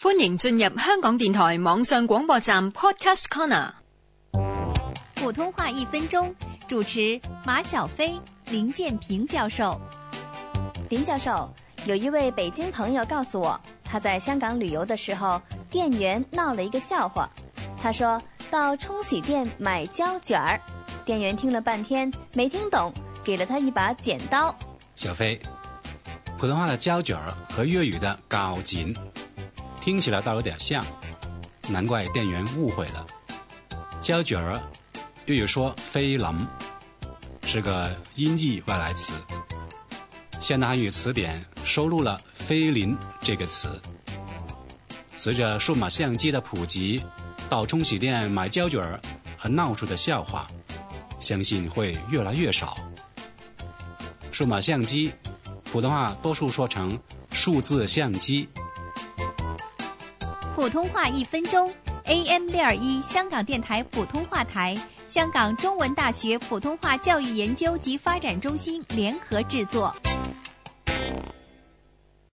欢迎进入香港电台网上广播站 Podcast Corner。普通话一分钟，主持马小飞、林建平教授。林教授，有一位北京朋友告诉我，他在香港旅游的时候，店员闹了一个笑话。他说到冲洗店买胶卷儿，店员听了半天没听懂，给了他一把剪刀。小飞，普通话的胶卷儿和粤语的镐剪听起来倒有点像，难怪店员误会了。胶卷儿，粤语说菲林，是个音译外来词。现代汉语词典收录了“菲林”这个词。随着数码相机的普及，到冲洗店买胶卷儿和闹出的笑话，相信会越来越少。数码相机，普通话多数说成数字相机。普通话一分钟，AM 六二一香港电台普通话台，香港中文大学普通话教育研究及发展中心联合制作。